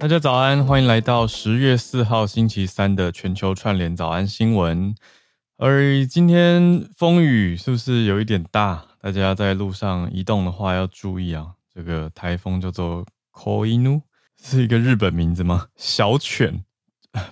大家早安，欢迎来到十月四号星期三的全球串联早安新闻。而今天风雨是不是有一点大？大家在路上移动的话要注意啊。这个台风叫做 Koinu，是一个日本名字吗？小犬，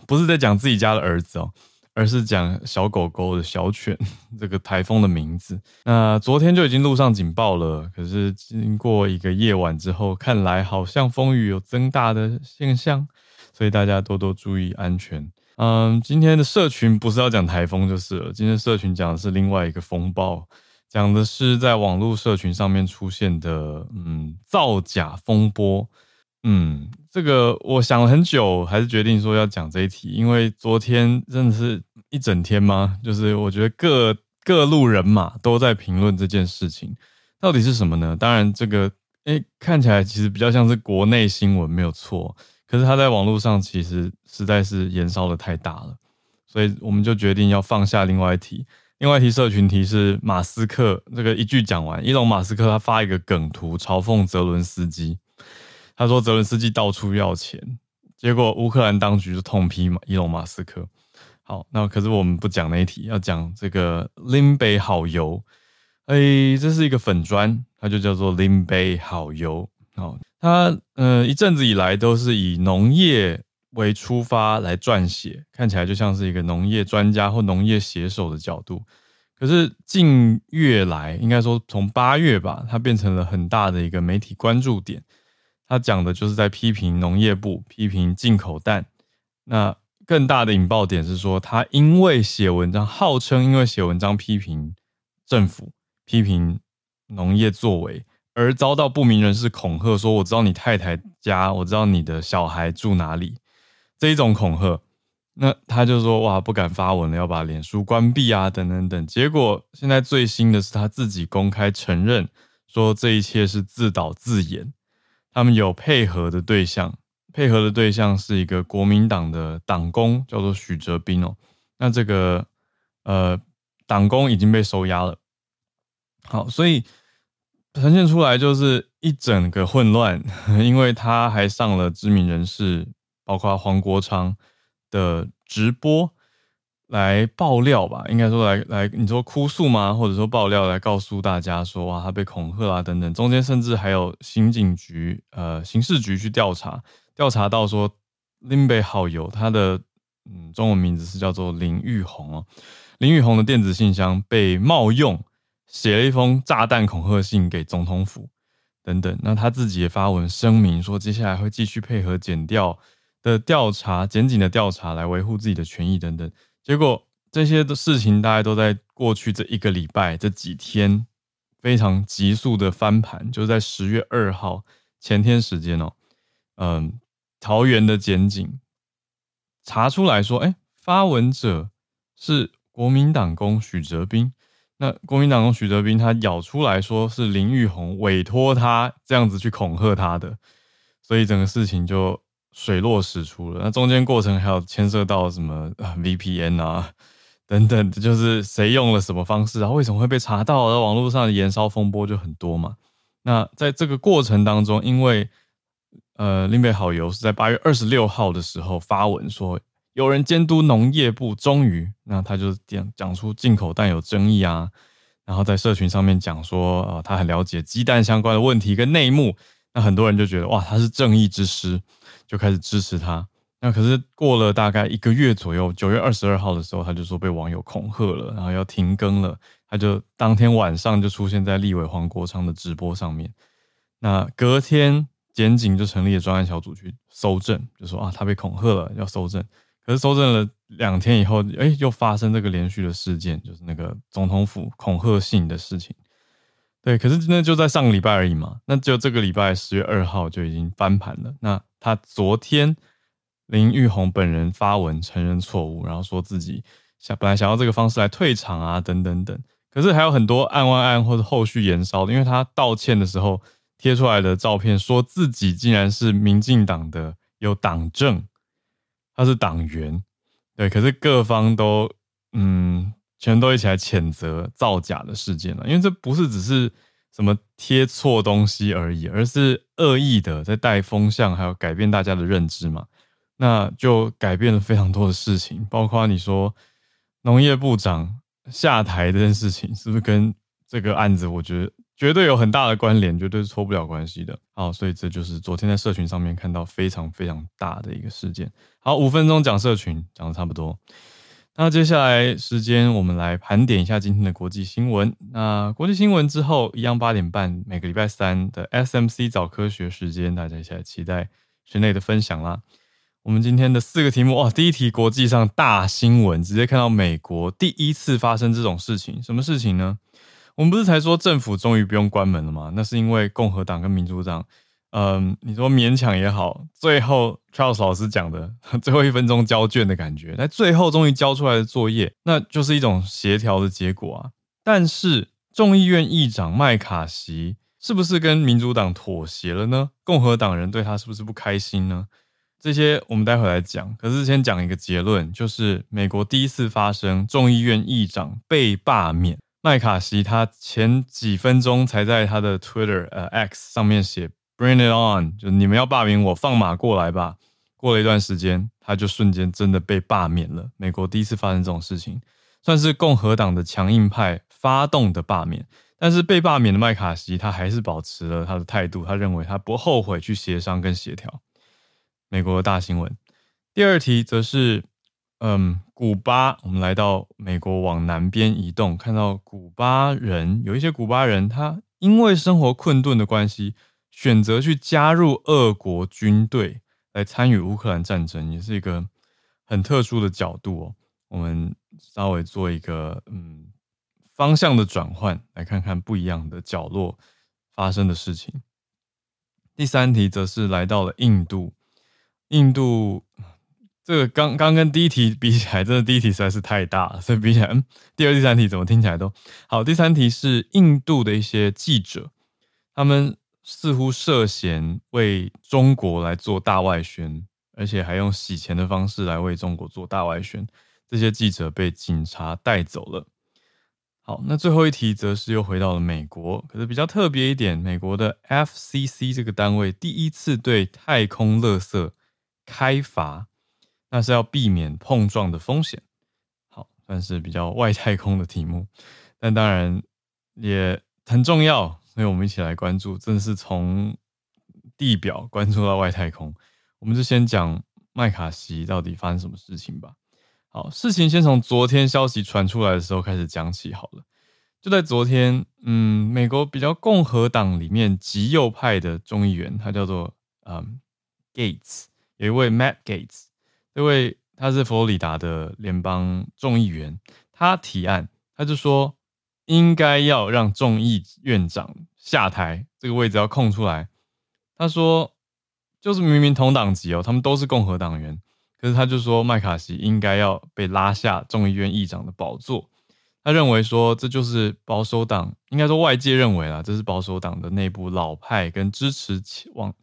不是在讲自己家的儿子哦。而是讲小狗狗的小犬 这个台风的名字。那昨天就已经陆上警报了，可是经过一个夜晚之后，看来好像风雨有增大的现象，所以大家多多注意安全。嗯，今天的社群不是要讲台风就是了，今天社群讲的是另外一个风暴，讲的是在网络社群上面出现的嗯造假风波。嗯，这个我想了很久，还是决定说要讲这一题，因为昨天真的是一整天吗？就是我觉得各各路人马都在评论这件事情，到底是什么呢？当然，这个诶看起来其实比较像是国内新闻没有错，可是它在网络上其实实在是延烧的太大了，所以我们就决定要放下另外一题，另外一题社群题是马斯克这个一句讲完，伊隆马斯克他发一个梗图嘲讽泽伦斯基。他说：“泽伦斯基到处要钱，结果乌克兰当局就痛批嘛，伊隆马斯克。好，那可是我们不讲那一题，要讲这个林北好油。哎，这是一个粉砖，它就叫做林北好油。好，它呃一阵子以来都是以农业为出发来撰写，看起来就像是一个农业专家或农业写手的角度。可是近月来，应该说从八月吧，它变成了很大的一个媒体关注点。”他讲的就是在批评农业部，批评进口蛋。那更大的引爆点是说，他因为写文章，号称因为写文章批评政府、批评农业作为，而遭到不明人士恐吓，说我知道你太太家，我知道你的小孩住哪里，这一种恐吓。那他就说哇，不敢发文了，要把脸书关闭啊，等等等。结果现在最新的是他自己公开承认，说这一切是自导自演。他们有配合的对象，配合的对象是一个国民党的党工，叫做许哲斌哦。那这个呃党工已经被收押了。好，所以呈现出来就是一整个混乱，因为他还上了知名人士，包括黄国昌的直播。来爆料吧，应该说来来，你说哭诉吗？或者说爆料来告诉大家说，哇，他被恐吓啊等等。中间甚至还有刑警局、呃刑事局去调查，调查到说林北好友他的嗯中文名字是叫做林玉红哦，林玉红的电子信箱被冒用，写了一封炸弹恐吓信给总统府等等。那他自己也发文声明说，接下来会继续配合检调的调查、检警的调查来维护自己的权益等等。结果这些的事情，大概都在过去这一个礼拜这几天非常急速的翻盘，就是在十月二号前天时间哦，嗯，桃园的检警查出来说，哎，发文者是国民党公许哲斌。那国民党公许哲斌他咬出来说是林玉红委托他这样子去恐吓他的，所以整个事情就。水落石出了，那中间过程还有牵涉到什么 VPN 啊等等，就是谁用了什么方式啊？为什么会被查到？而网络上的延烧风波就很多嘛。那在这个过程当中，因为呃，林北好油是在八月二十六号的时候发文说，有人监督农业部，终于，那他就讲讲出进口蛋有争议啊，然后在社群上面讲说，呃，他很了解鸡蛋相关的问题跟内幕，那很多人就觉得哇，他是正义之师，就开始支持他。那可是过了大概一个月左右，九月二十二号的时候，他就说被网友恐吓了，然后要停更了。他就当天晚上就出现在立委黄国昌的直播上面。那隔天检警就成立了专案小组去搜证，就说啊他被恐吓了，要搜证。可是搜证了两天以后，哎，又发生这个连续的事件，就是那个总统府恐吓信的事情。对，可是那就在上个礼拜而已嘛。那就这个礼拜十月二号就已经翻盘了。那他昨天。林玉红本人发文承认错误，然后说自己想本来想要这个方式来退场啊，等等等。可是还有很多案外案或者后续延烧的，因为他道歉的时候贴出来的照片，说自己竟然是民进党的有党证，他是党员。对，可是各方都嗯，全都一起来谴责造假的事件了，因为这不是只是什么贴错东西而已，而是恶意的在带风向，还有改变大家的认知嘛。那就改变了非常多的事情，包括你说农业部长下台这件事情，是不是跟这个案子，我觉得绝对有很大的关联，绝对是脱不了关系的。好，所以这就是昨天在社群上面看到非常非常大的一个事件。好，五分钟讲社群讲的差不多，那接下来时间我们来盘点一下今天的国际新闻。那国际新闻之后，一样八点半每个礼拜三的 SMC 早科学时间，大家一起来期待学内的分享啦。我们今天的四个题目哇，第一题国际上大新闻，直接看到美国第一次发生这种事情，什么事情呢？我们不是才说政府终于不用关门了吗？那是因为共和党跟民主党，嗯，你说勉强也好，最后 Charles 老师讲的 最后一分钟交卷的感觉，那最后终于交出来的作业，那就是一种协调的结果啊。但是众议院议长麦卡锡是不是跟民主党妥协了呢？共和党人对他是不是不开心呢？这些我们待会来讲，可是先讲一个结论，就是美国第一次发生众议院议长被罢免。麦卡锡他前几分钟才在他的 Twitter 呃 X 上面写 Bring it on，就你们要罢免我，放马过来吧。过了一段时间，他就瞬间真的被罢免了。美国第一次发生这种事情，算是共和党的强硬派发动的罢免。但是被罢免的麦卡锡他还是保持了他的态度，他认为他不后悔去协商跟协调。美国的大新闻，第二题则是，嗯，古巴。我们来到美国往南边移动，看到古巴人有一些古巴人，他因为生活困顿的关系，选择去加入俄国军队来参与乌克兰战争，也是一个很特殊的角度哦。我们稍微做一个嗯方向的转换，来看看不一样的角落发生的事情。第三题则是来到了印度。印度这个刚刚跟第一题比起来，真的第一题实在是太大了，所以比起来，嗯，第二、第三题怎么听起来都好。第三题是印度的一些记者，他们似乎涉嫌为中国来做大外宣，而且还用洗钱的方式来为中国做大外宣。这些记者被警察带走了。好，那最后一题则是又回到了美国，可是比较特别一点，美国的 FCC 这个单位第一次对太空垃圾。开罚，那是要避免碰撞的风险。好，算是比较外太空的题目，但当然也很重要，所以我们一起来关注。真的是从地表关注到外太空，我们就先讲麦卡锡到底发生什么事情吧。好，事情先从昨天消息传出来的时候开始讲起好了。就在昨天，嗯，美国比较共和党里面极右派的众议员，他叫做嗯 Gates。有一位 Matt Gates，这位他是佛罗里达的联邦众议员，他提案，他就说应该要让众议院长下台，这个位置要空出来。他说，就是明明同党籍哦，他们都是共和党员，可是他就说麦卡锡应该要被拉下众议院议长的宝座。他认为说这就是保守党，应该说外界认为啦，这是保守党的内部老派跟支持往。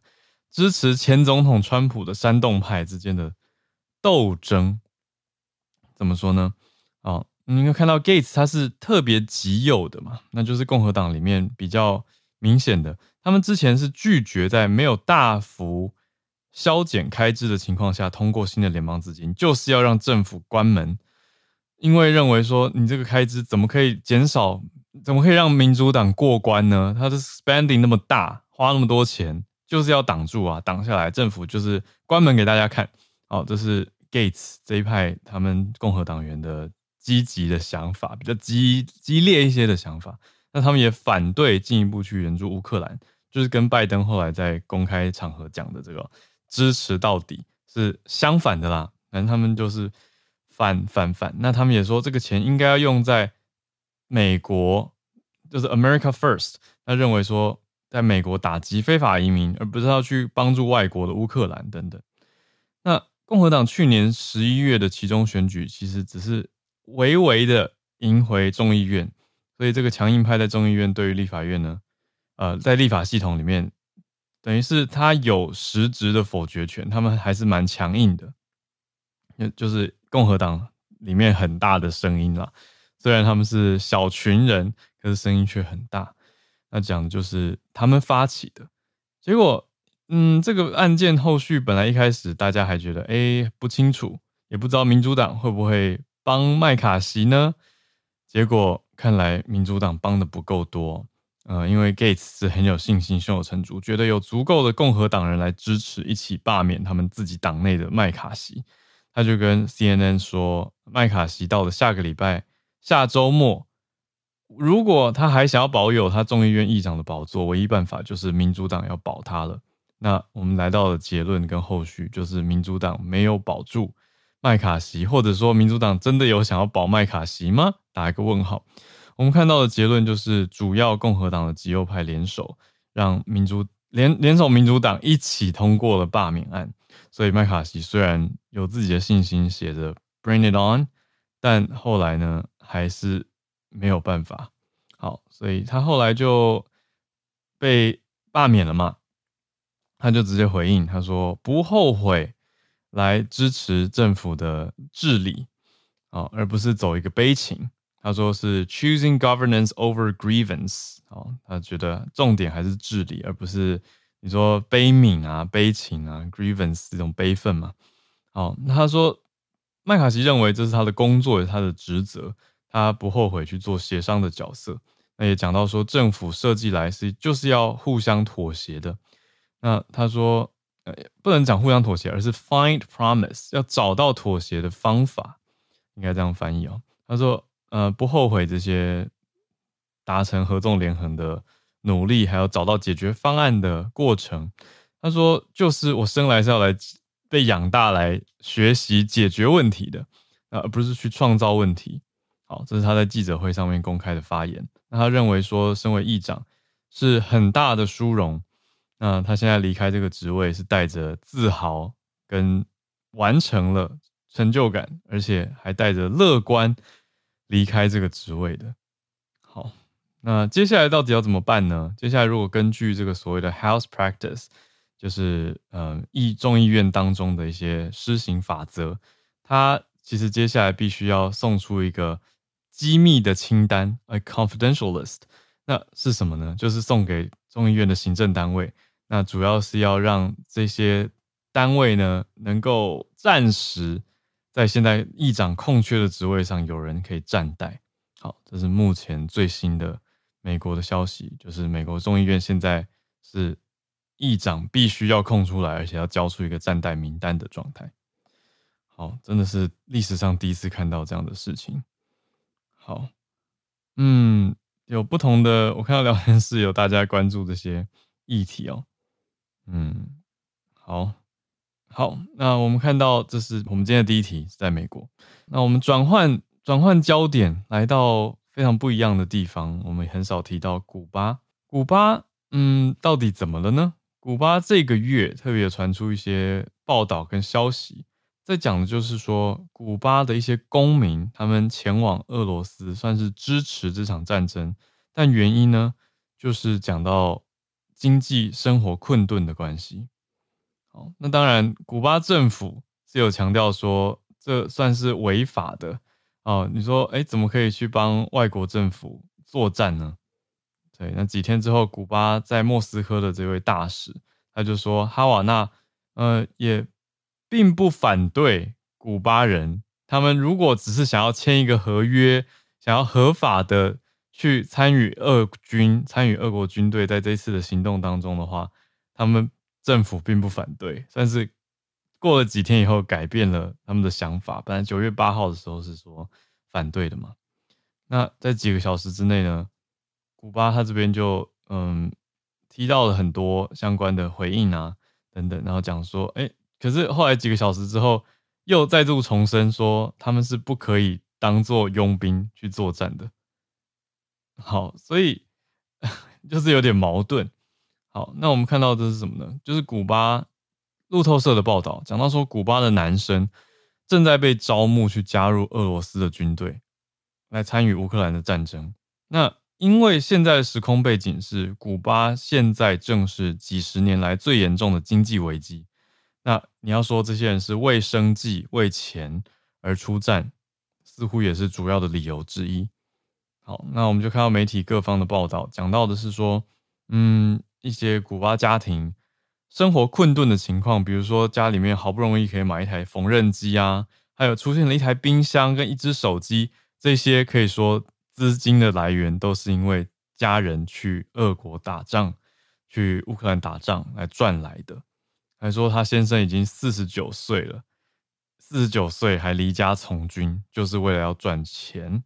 支持前总统川普的煽动派之间的斗争，怎么说呢？你有看到 Gates 他是特别极右的嘛，那就是共和党里面比较明显的。他们之前是拒绝在没有大幅削减开支的情况下通过新的联邦资金，就是要让政府关门，因为认为说你这个开支怎么可以减少，怎么可以让民主党过关呢？他的 spending 那么大，花那么多钱，就是要挡住啊，挡下来，政府就是关门给大家看。哦，这是 Gates 这一派他们共和党员的积极的想法，比较激激烈一些的想法。那他们也反对进一步去援助乌克兰，就是跟拜登后来在公开场合讲的这个支持到底是相反的啦。反正他们就是反反反。那他们也说这个钱应该要用在美国，就是 America First。他认为说，在美国打击非法移民，而不是要去帮助外国的乌克兰等等。那共和党去年十一月的其中选举，其实只是微微的赢回众议院。所以这个强硬派在众议院对于立法院呢，呃，在立法系统里面，等于是他有实质的否决权，他们还是蛮强硬的，就是共和党里面很大的声音啦。虽然他们是小群人，可是声音却很大。那讲的就是他们发起的，结果，嗯，这个案件后续本来一开始大家还觉得，哎，不清楚，也不知道民主党会不会帮麦卡锡呢？结果。看来民主党帮的不够多，呃，因为 Gates 是很有信心、胸有成竹，觉得有足够的共和党人来支持，一起罢免他们自己党内的麦卡锡。他就跟 CNN 说，麦卡锡到了下个礼拜、下周末，如果他还想要保有他众议院议长的宝座，唯一办法就是民主党要保他了。那我们来到了结论跟后续，就是民主党没有保住麦卡锡，或者说民主党真的有想要保麦卡锡吗？打一个问号。我们看到的结论就是，主要共和党的极右派联手，让民主联联手民主党一起通过了罢免案。所以麦卡锡虽然有自己的信心，写着 “Bring it on”，但后来呢，还是没有办法。好，所以他后来就被罢免了嘛。他就直接回应，他说不后悔来支持政府的治理啊，而不是走一个悲情。他说是 choosing governance over grievance，哦，他觉得重点还是治理，而不是你说悲悯啊、悲情啊、grievance 这种悲愤嘛。好，那他说麦卡锡认为这是他的工作，也是他的职责，他不后悔去做协商的角色。那也讲到说政府设计来是就是要互相妥协的。那他说，呃，不能讲互相妥协，而是 find promise，要找到妥协的方法，应该这样翻译哦。他说。呃，不后悔这些达成合纵连横的努力，还有找到解决方案的过程。他说，就是我生来是要来被养大，来学习解决问题的，而不是去创造问题。好，这是他在记者会上面公开的发言。那他认为说，身为议长是很大的殊荣。那他现在离开这个职位，是带着自豪跟完成了成就感，而且还带着乐观。离开这个职位的。好，那接下来到底要怎么办呢？接下来如果根据这个所谓的 House Practice，就是嗯，议众议院当中的一些施行法则，他其实接下来必须要送出一个机密的清单，a confidential list。那是什么呢？就是送给众议院的行政单位。那主要是要让这些单位呢，能够暂时。在现在议长空缺的职位上，有人可以暂代。好，这是目前最新的美国的消息，就是美国众议院现在是议长必须要空出来，而且要交出一个暂代名单的状态。好，真的是历史上第一次看到这样的事情。好，嗯，有不同的，我看到聊天室有大家关注这些议题哦。嗯，好。好，那我们看到这是我们今天的第一题，是在美国。那我们转换转换焦点，来到非常不一样的地方。我们很少提到古巴。古巴，嗯，到底怎么了呢？古巴这个月特别传出一些报道跟消息，在讲的就是说，古巴的一些公民他们前往俄罗斯，算是支持这场战争，但原因呢，就是讲到经济生活困顿的关系。哦，那当然，古巴政府是有强调说，这算是违法的哦。你说，哎，怎么可以去帮外国政府作战呢？对，那几天之后，古巴在莫斯科的这位大使他就说，哈瓦那呃，也并不反对古巴人，他们如果只是想要签一个合约，想要合法的去参与俄军、参与俄国军队在这次的行动当中的话，他们政府并不反对，但是过了几天以后改变了他们的想法。本来九月八号的时候是说反对的嘛，那在几个小时之内呢，古巴他这边就嗯提到了很多相关的回应啊。等等，然后讲说，哎，可是后来几个小时之后，又再度重申说，他们是不可以当做佣兵去作战的。好，所以 就是有点矛盾。好，那我们看到的是什么呢？就是古巴路透社的报道讲到说，古巴的男生正在被招募去加入俄罗斯的军队，来参与乌克兰的战争。那因为现在的时空背景是，古巴现在正是几十年来最严重的经济危机。那你要说这些人是为生计、为钱而出战，似乎也是主要的理由之一。好，那我们就看到媒体各方的报道，讲到的是说，嗯，一些古巴家庭生活困顿的情况，比如说家里面好不容易可以买一台缝纫机啊，还有出现了一台冰箱跟一只手机，这些可以说。资金的来源都是因为家人去俄国打仗，去乌克兰打仗来赚来的。还说他先生已经四十九岁了，四十九岁还离家从军，就是为了要赚钱。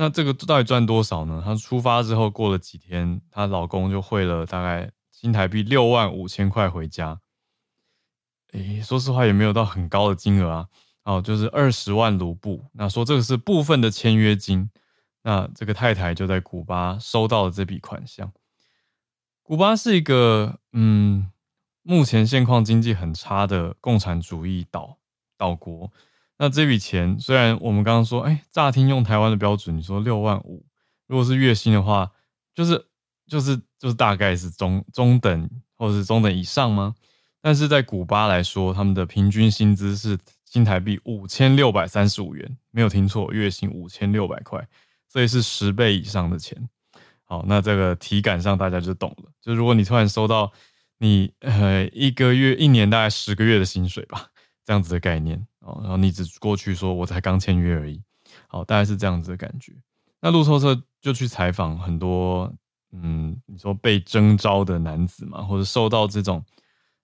那这个到底赚多少呢？她出发之后过了几天，她老公就汇了大概新台币六万五千块回家。诶，说实话也没有到很高的金额啊，哦，就是二十万卢布。那说这个是部分的签约金。那这个太太就在古巴收到了这笔款项。古巴是一个嗯，目前现况经济很差的共产主义岛岛国。那这笔钱虽然我们刚刚说，哎，乍听用台湾的标准，你说六万五，如果是月薪的话，就是就是就是大概是中中等或者是中等以上吗？但是在古巴来说，他们的平均薪资是新台币五千六百三十五元，没有听错，月薪五千六百块。所以是十倍以上的钱，好，那这个体感上大家就懂了。就如果你突然收到你呃一个月、一年大概十个月的薪水吧，这样子的概念哦，然后你只过去说我才刚签约而已，好，大概是这样子的感觉。那路透社就去采访很多，嗯，你说被征召的男子嘛，或者受到这种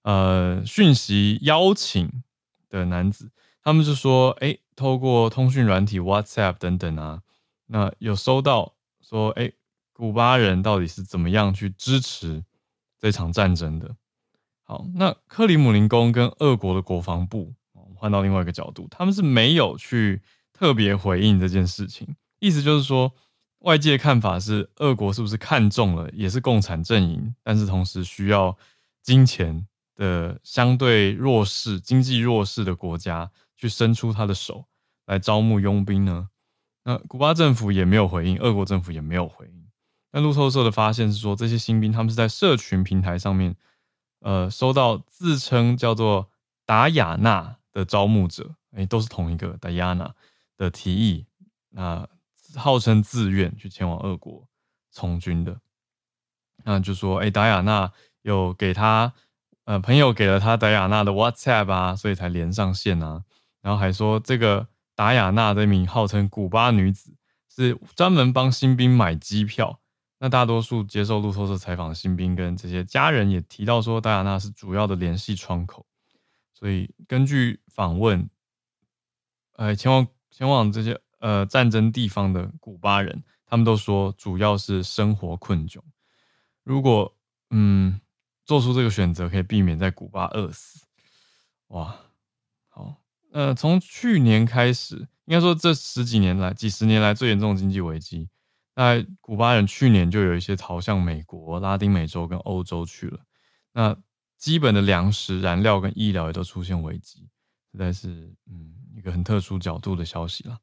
呃讯息邀请的男子，他们就说，哎、透过通讯软体 WhatsApp 等等啊。那有收到说，哎，古巴人到底是怎么样去支持这场战争的？好，那克里姆林宫跟俄国的国防部，换到另外一个角度，他们是没有去特别回应这件事情。意思就是说，外界看法是，俄国是不是看中了也是共产阵营，但是同时需要金钱的相对弱势、经济弱势的国家去伸出他的手来招募佣兵呢？那古巴政府也没有回应，俄国政府也没有回应。那路透社的发现是说，这些新兵他们是在社群平台上面，呃，收到自称叫做达雅纳的招募者，哎、都是同一个达雅娜的提议，那号称自愿去前往俄国从军的。那就说，哎、达雅娜有给他，呃，朋友给了他达雅娜的 WhatsApp 啊，所以才连上线啊，然后还说这个。达雅娜这名号称古巴女子是专门帮新兵买机票。那大多数接受路透社采访的新兵跟这些家人也提到说，达雅娜是主要的联系窗口。所以根据访问，呃，前往前往这些呃战争地方的古巴人，他们都说主要是生活困窘。如果嗯做出这个选择，可以避免在古巴饿死。哇！好呃，从去年开始，应该说这十几年来、几十年来最严重的经济危机，那古巴人去年就有一些逃向美国、拉丁美洲跟欧洲去了。那基本的粮食、燃料跟医疗也都出现危机，实在是嗯一个很特殊角度的消息了。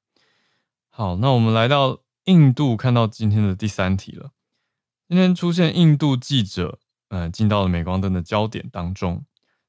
好，那我们来到印度，看到今天的第三题了。今天出现印度记者，呃，进到了镁光灯的焦点当中。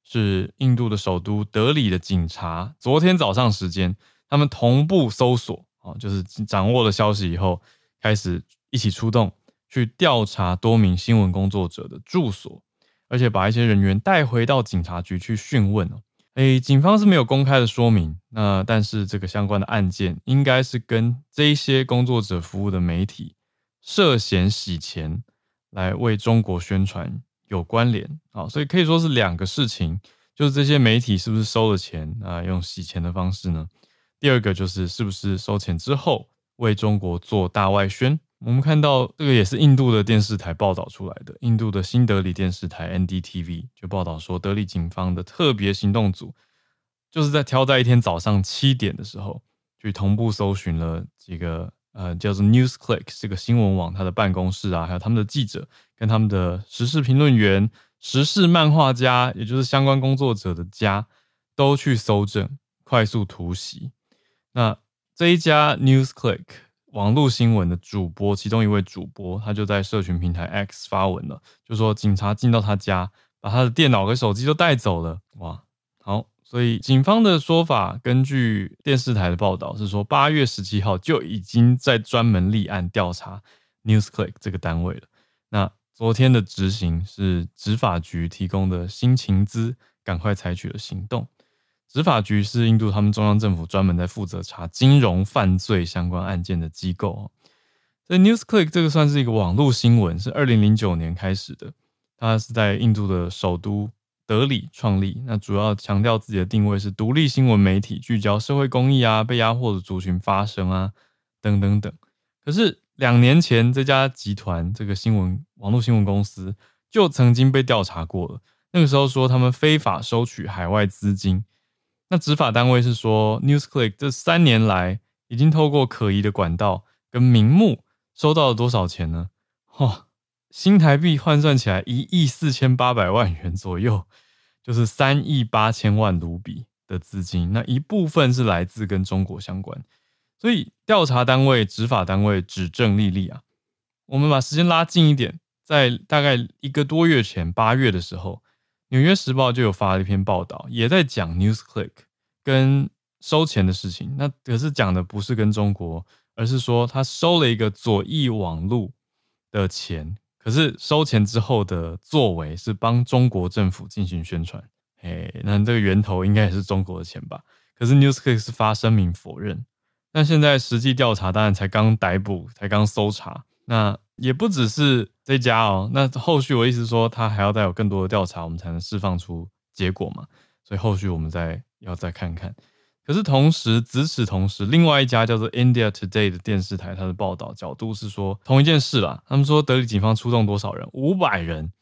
是印度的首都德里的警察，昨天早上时间，他们同步搜索，啊，就是掌握了消息以后，开始一起出动去调查多名新闻工作者的住所。而且把一些人员带回到警察局去讯问哦。诶，警方是没有公开的说明，那但是这个相关的案件应该是跟这些工作者服务的媒体涉嫌洗钱来为中国宣传有关联啊，所以可以说是两个事情，就是这些媒体是不是收了钱啊，用洗钱的方式呢？第二个就是是不是收钱之后为中国做大外宣。我们看到这个也是印度的电视台报道出来的，印度的新德里电视台 NDTV 就报道说，德里警方的特别行动组就是在挑在一天早上七点的时候，去同步搜寻了几个呃叫做 NewsClick 这个新闻网它的办公室啊，还有他们的记者跟他们的时事评论员、时事漫画家，也就是相关工作者的家，都去搜证，快速突袭。那这一家 NewsClick。网络新闻的主播，其中一位主播，他就在社群平台 X 发文了，就说警察进到他家，把他的电脑和手机都带走了。哇，好，所以警方的说法，根据电视台的报道是说，八月十七号就已经在专门立案调查 NewsClick 这个单位了。那昨天的执行是执法局提供的新情资，赶快采取了行动。执法局是印度他们中央政府专门在负责查金融犯罪相关案件的机构。所以 NewsClick 这个算是一个网络新闻，是二零零九年开始的。它是在印度的首都德里创立，那主要强调自己的定位是独立新闻媒体，聚焦社会公益啊、被压迫的族群发声啊等等等。可是两年前，这家集团这个新闻网络新闻公司就曾经被调查过了，那个时候说他们非法收取海外资金。那执法单位是说，NewsClick 这三年来已经透过可疑的管道跟名目收到了多少钱呢？哦，新台币换算起来一亿四千八百万元左右，就是三亿八千万卢比的资金。那一部分是来自跟中国相关，所以调查单位、执法单位指证莉莉啊。我们把时间拉近一点，在大概一个多月前，八月的时候。纽约时报就有发了一篇报道，也在讲 NewsClick 跟收钱的事情。那可是讲的不是跟中国，而是说他收了一个左翼网络的钱。可是收钱之后的作为是帮中国政府进行宣传。哎，那这个源头应该也是中国的钱吧？可是 NewsClick 是发声明否认。那现在实际调查当然才刚逮捕，才刚搜查。那也不只是这家哦，那后续我意思说，他还要再有更多的调查，我们才能释放出结果嘛。所以后续我们再要再看看。可是同时，与此同时，另外一家叫做 India Today 的电视台，它的报道角度是说同一件事啦。他们说德里警方出动多少人？五百人，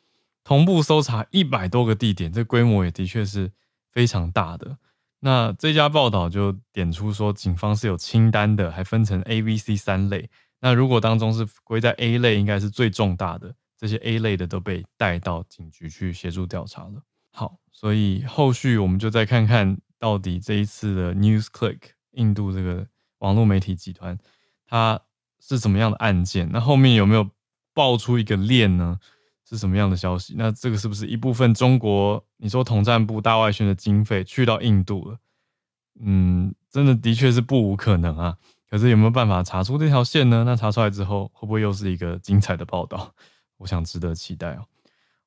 同步搜查一百多个地点，这规模也的确是非常大的。那这家报道就点出说，警方是有清单的，还分成 A、B、C 三类。那如果当中是归在 A 类，应该是最重大的。这些 A 类的都被带到警局去协助调查了。好，所以后续我们就再看看到底这一次的 NewsClick 印度这个网络媒体集团，它是什么样的案件？那后面有没有爆出一个链呢？是什么样的消息？那这个是不是一部分中国你说统战部大外宣的经费去到印度了？嗯，真的的确是不无可能啊。可是有没有办法查出这条线呢？那查出来之后，会不会又是一个精彩的报道？我想值得期待哦。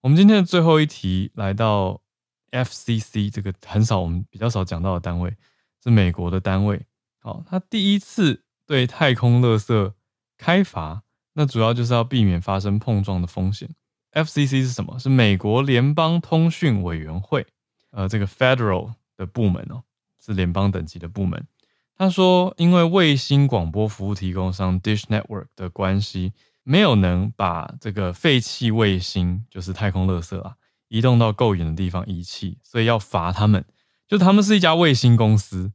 我们今天的最后一题来到 FCC 这个很少我们比较少讲到的单位，是美国的单位。好，它第一次对太空垃圾开罚，那主要就是要避免发生碰撞的风险。FCC 是什么？是美国联邦通讯委员会，呃，这个 Federal 的部门哦，是联邦等级的部门。他说，因为卫星广播服务提供商 Dish Network 的关系，没有能把这个废弃卫星，就是太空垃圾啊，移动到够远的地方遗弃，所以要罚他们。就他们是一家卫星公司，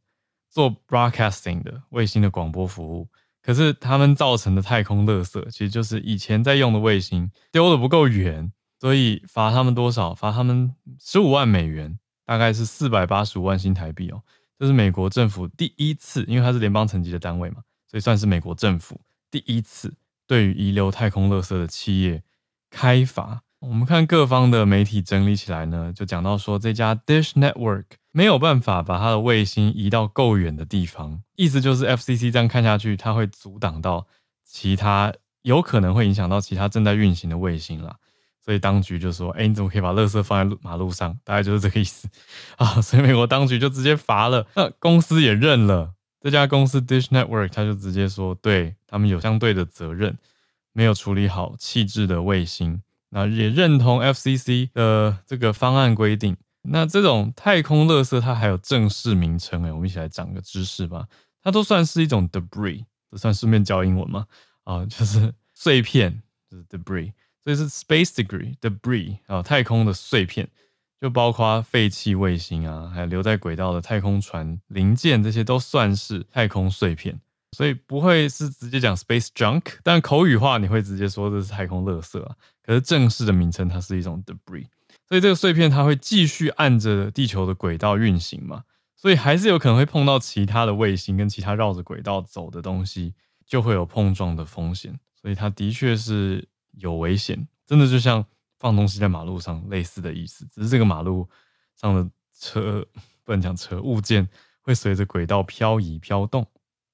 做 broadcasting 的卫星的广播服务，可是他们造成的太空垃圾，其实就是以前在用的卫星丢的不够远，所以罚他们多少？罚他们十五万美元，大概是四百八十五万新台币哦。这是美国政府第一次，因为它是联邦层级的单位嘛，所以算是美国政府第一次对于遗留太空垃圾的企业开罚。我们看各方的媒体整理起来呢，就讲到说，这家 Dish Network 没有办法把它的卫星移到够远的地方，意思就是 FCC 这样看下去，它会阻挡到其他有可能会影响到其他正在运行的卫星啦。所以当局就说：“哎，你怎么可以把垃圾放在马路上？”大概就是这个意思啊。所以美国当局就直接罚了，那公司也认了。这家公司 Dish Network 他就直接说，对他们有相对的责任，没有处理好弃置的卫星。那也认同 FCC 的这个方案规定。那这种太空垃圾它还有正式名称哎，我们一起来长个知识吧。它都算是一种 debris，这算顺便教英文吗？啊，就是碎片，就是 debris。所以是 space degree debris 啊，太空的碎片，就包括废弃卫星啊，还有留在轨道的太空船零件，这些都算是太空碎片。所以不会是直接讲 space junk，但口语化你会直接说这是太空垃圾啊。可是正式的名称它是一种 debris，所以这个碎片它会继续按着地球的轨道运行嘛，所以还是有可能会碰到其他的卫星跟其他绕着轨道走的东西，就会有碰撞的风险。所以它的确是。有危险，真的就像放东西在马路上类似的意思，只是这个马路上的车，不能讲车，物件会随着轨道漂移飘动。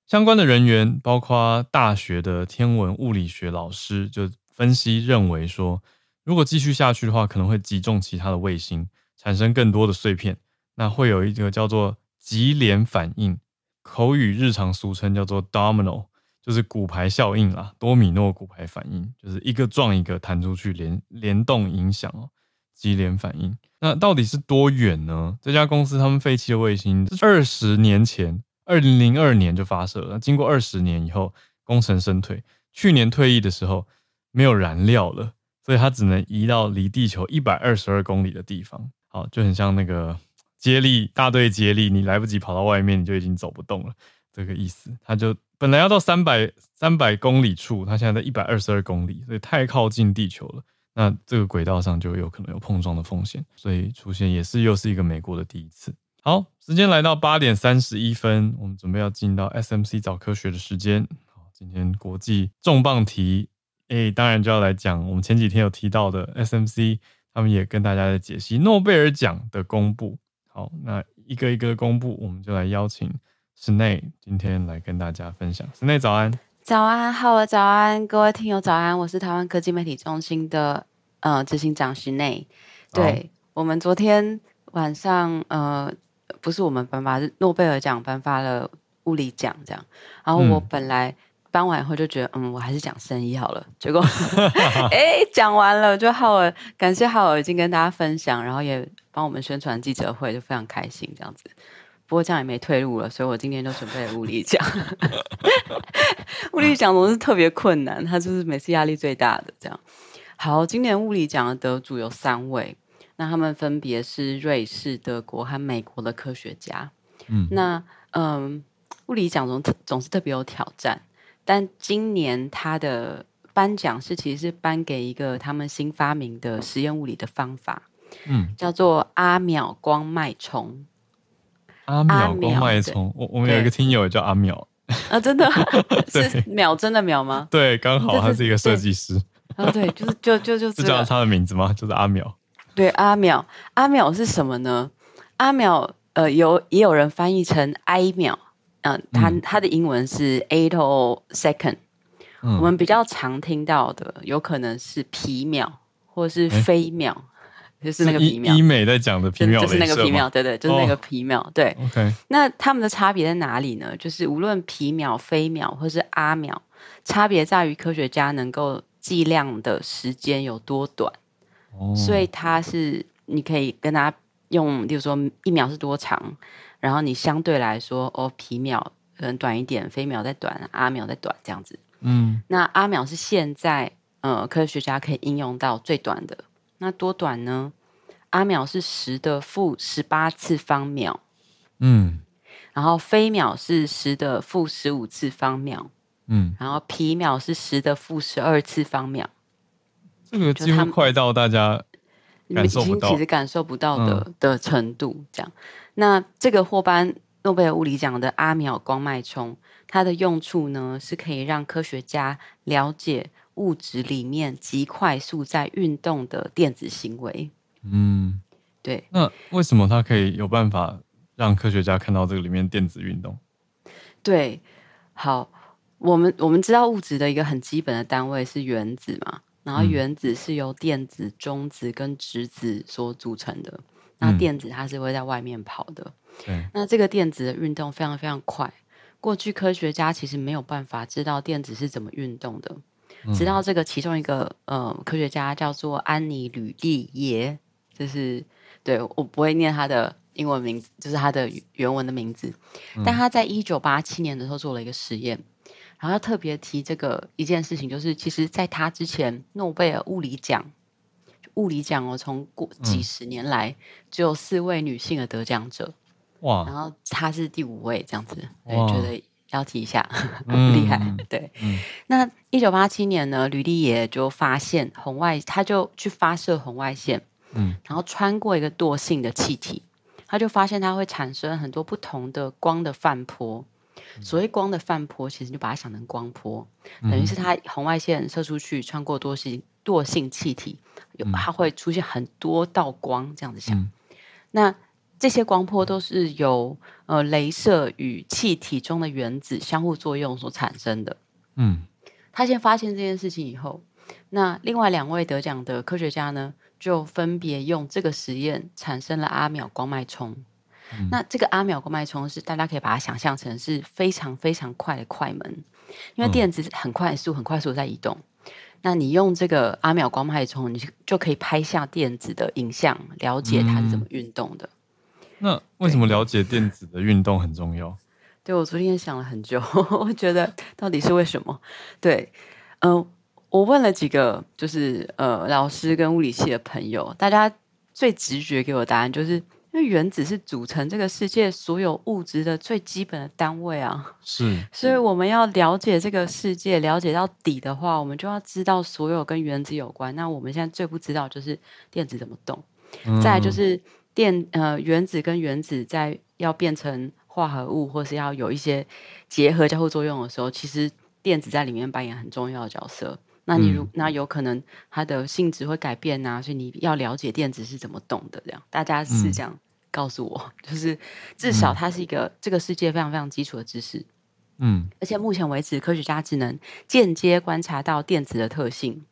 相关的人员，包括大学的天文物理学老师，就分析认为说，如果继续下去的话，可能会击中其他的卫星，产生更多的碎片，那会有一个叫做级联反应，口语日常俗称叫做 domino。就是骨牌效应啦，多米诺骨牌反应，就是一个撞一个弹出去，联联动影响哦，级联反应。那到底是多远呢？这家公司他们废弃的卫星，二十年前，二零零二年就发射了，经过二十年以后，功成身退，去年退役的时候没有燃料了，所以它只能移到离地球一百二十二公里的地方。好，就很像那个接力大队接力，你来不及跑到外面，你就已经走不动了，这个意思。它就。本来要到三百三百公里处，它现在在一百二十二公里，所以太靠近地球了。那这个轨道上就有可能有碰撞的风险，所以出现也是又是一个美国的第一次。好，时间来到八点三十一分，我们准备要进到 SMC 早科学的时间。今天国际重磅题，诶，当然就要来讲我们前几天有提到的 SMC，他们也跟大家在解析诺贝尔奖的公布。好，那一个一个公布，我们就来邀请。室内今天来跟大家分享。室内早安，早安，好了，早安，各位听友早安，我是台湾科技媒体中心的呃执行长室内。对，我们昨天晚上呃不是我们颁发，是诺贝尔奖颁发了物理奖这样。然后我本来颁完以后就觉得，嗯，我还是讲生意好了。结果 哎讲完了，就浩尔感谢浩尔已经跟大家分享，然后也帮我们宣传记者会，就非常开心这样子。不过这样也没退路了，所以我今天就准备了物理奖。物理奖总是特别困难，它就是每次压力最大的。这样，好，今年物理奖的得主有三位，那他们分别是瑞士、德国和美国的科学家。嗯，那嗯，物理奖总总是特别有挑战，但今年他的颁奖是其实是颁给一个他们新发明的实验物理的方法，嗯，叫做阿秒光脉冲。阿秒光脉冲，我我们有一个听友叫阿秒啊，真的 是秒真的秒吗？对，刚好他是一个设计师啊，对，就是就就就，是 叫他的名字吗？就是阿秒。对，阿秒，阿秒是什么呢？阿秒，呃，有也有人翻译成埃秒，呃，它它的英文是 attosecond，我们比较常听到的有可能是皮秒或是飞秒。就是那个皮秒，医美在讲的皮秒，就是那个皮秒，对对，就是那个皮秒，哦、对。OK，那他们的差别在哪里呢？就是无论皮秒、飞秒或是阿秒，差别在于科学家能够计量的时间有多短。哦，所以它是你可以跟他用，例如说一秒是多长，然后你相对来说，哦，皮秒可能短一点，飞秒再短，阿秒再短，这样子。嗯，那阿秒是现在呃科学家可以应用到最短的。那多短呢？阿秒是十的负十八次方秒，嗯，然后飞秒是十的负十五次方秒，嗯，然后皮秒是十的负十二次方秒。这个几乎快到大家感受不到，其实感受不到的、嗯、的程度。这样，那这个霍班诺贝尔物理奖的阿秒光脉冲，它的用处呢，是可以让科学家了解。物质里面极快速在运动的电子行为，嗯，对。那为什么它可以有办法让科学家看到这个里面电子运动？对，好，我们我们知道物质的一个很基本的单位是原子嘛，然后原子是由电子、中子跟质子所组成的。那电子它是会在外面跑的。嗯、那这个电子的运动非常非常快。过去科学家其实没有办法知道电子是怎么运动的，嗯、直到这个其中一个呃科学家叫做安妮·吕利耶，就是对我不会念他的英文名字，就是他的原文的名字。嗯、但他在一九八七年的时候做了一个实验，然后要特别提这个一件事情，就是其实在他之前，诺贝尔物理奖，物理奖哦，从过几十年来只有四位女性的得奖者。哇！然后他是第五位，这样子，对，觉得要提一下，嗯、厉害。对，嗯、那一九八七年呢，吕利也就发现红外，他就去发射红外线，嗯，然后穿过一个惰性的气体，他就发现它会产生很多不同的光的泛波。所谓光的泛波，其实就把它想成光波，嗯、等于是它红外线射出去，穿过惰性惰性气体，有它会出现很多道光，这样子想。嗯、那这些光波都是由呃镭射与气体中的原子相互作用所产生的。嗯，他先发现这件事情以后，那另外两位得奖的科学家呢，就分别用这个实验产生了阿秒光脉冲。嗯、那这个阿秒光脉冲是大家可以把它想象成是非常非常快的快门，因为电子很快速、很快速在移动。嗯、那你用这个阿秒光脉冲，你就可以拍下电子的影像，了解它是怎么运动的。嗯那为什么了解电子的运动很重要？对，我昨天想了很久，我觉得到底是为什么？对，嗯、呃，我问了几个就是呃老师跟物理系的朋友，大家最直觉给我的答案就是，因为原子是组成这个世界所有物质的最基本的单位啊。是，所以我们要了解这个世界，了解到底的话，我们就要知道所有跟原子有关。那我们现在最不知道就是电子怎么动，嗯、再来就是。电呃原子跟原子在要变成化合物，或是要有一些结合交互作用的时候，其实电子在里面扮演很重要的角色。那你如、嗯、那有可能它的性质会改变呐、啊，所以你要了解电子是怎么动的。这样大家是这样告诉我，嗯、就是至少它是一个、嗯、这个世界非常非常基础的知识。嗯，而且目前为止，科学家只能间接观察到电子的特性，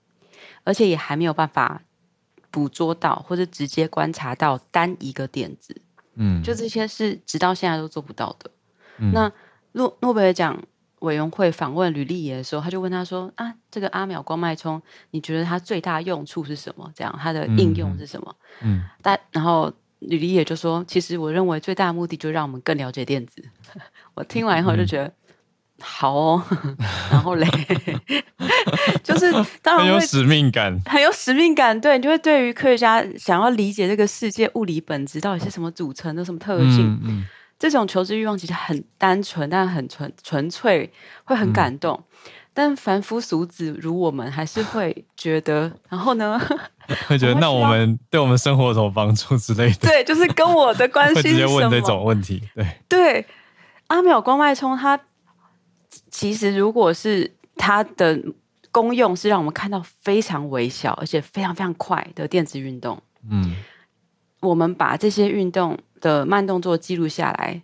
而且也还没有办法。捕捉到或者直接观察到单一个电子，嗯，就这些是直到现在都做不到的。嗯、那诺诺贝尔奖委员会访问吕丽野的时候，他就问他说：“啊，这个阿秒光脉冲，你觉得它最大用处是什么？这样它的应用是什么？”嗯，但然后吕丽野就说：“其实我认为最大的目的就让我们更了解电子。”我听完以后就觉得。嗯好哦，然后嘞，就是当然很有使命感，很有使命感。对，你就会对于科学家想要理解这个世界物理本质到底是什么组成的、什么特性，嗯嗯、这种求知欲望其实很单纯，但很纯纯粹，会很感动。嗯、但凡夫俗子如我们，还是会觉得，然后呢，会觉得那我们对我们生活有什么帮助之类的？对，就是跟我的关系直接问这种问题。对对，阿秒光脉冲它。其实，如果是它的功用是让我们看到非常微小而且非常非常快的电子运动，嗯，我们把这些运动的慢动作记录下来，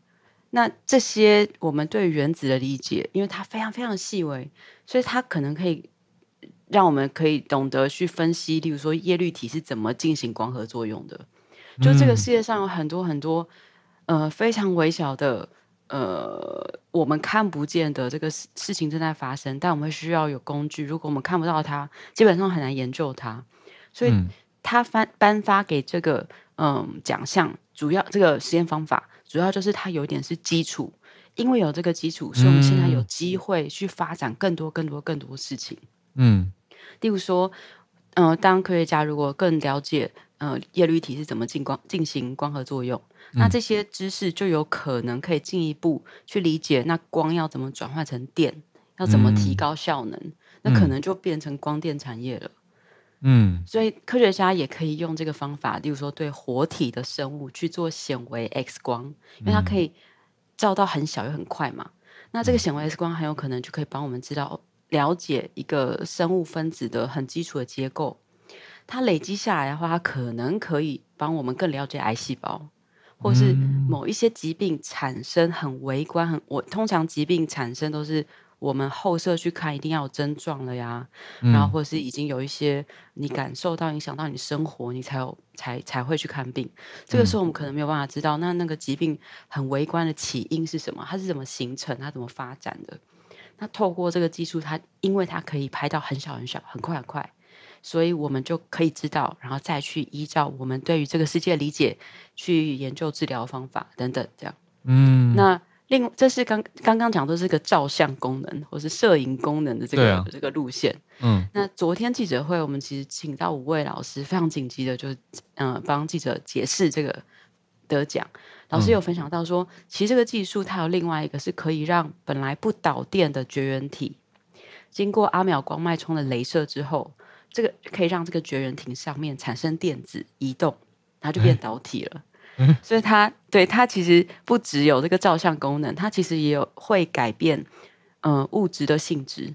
那这些我们对原子的理解，因为它非常非常细微，所以它可能可以让我们可以懂得去分析，例如说叶绿体是怎么进行光合作用的。就这个世界上有很多很多，呃，非常微小的。呃，我们看不见的这个事事情正在发生，但我们需要有工具。如果我们看不到它，基本上很难研究它。所以，他颁颁发给这个嗯奖项，主要这个实验方法主要就是它有点是基础，因为有这个基础，所以我们现在有机会去发展更多、更多、更多事情。嗯，例如说，嗯、呃，当科学家如果更了解。呃，叶绿体是怎么进光进行光合作用？嗯、那这些知识就有可能可以进一步去理解，那光要怎么转换成电，要怎么提高效能？嗯、那可能就变成光电产业了。嗯，所以科学家也可以用这个方法，例如说对活体的生物去做显微 X 光，因为它可以照到很小又很快嘛。那这个显微 X 光很有可能就可以帮我们知道了解一个生物分子的很基础的结构。它累积下来的话，它可能可以帮我们更了解癌细胞，或是某一些疾病产生很微观、很我通常疾病产生都是我们后设去看，一定要有症状了呀，嗯、然后或者是已经有一些你感受到影响到你生活，你才有才才会去看病。这个时候我们可能没有办法知道，那那个疾病很微观的起因是什么，它是怎么形成，它怎么发展的。那透过这个技术，它因为它可以拍到很小很小，很快很快。所以我们就可以知道，然后再去依照我们对于这个世界理解去研究治疗方法等等，这样。嗯，那另这是刚刚刚讲的是个照相功能或是摄影功能的这个、啊、这个路线。嗯，那昨天记者会，我们其实请到五位老师，非常紧急的就嗯、呃、帮记者解释这个得奖。老师有分享到说，嗯、其实这个技术它有另外一个是可以让本来不导电的绝缘体，经过阿秒光脉冲的镭射之后。这个可以让这个绝缘体上面产生电子移动，然后就变导体了。嗯、所以它对它其实不只有这个照相功能，它其实也有会改变嗯、呃、物质的性质。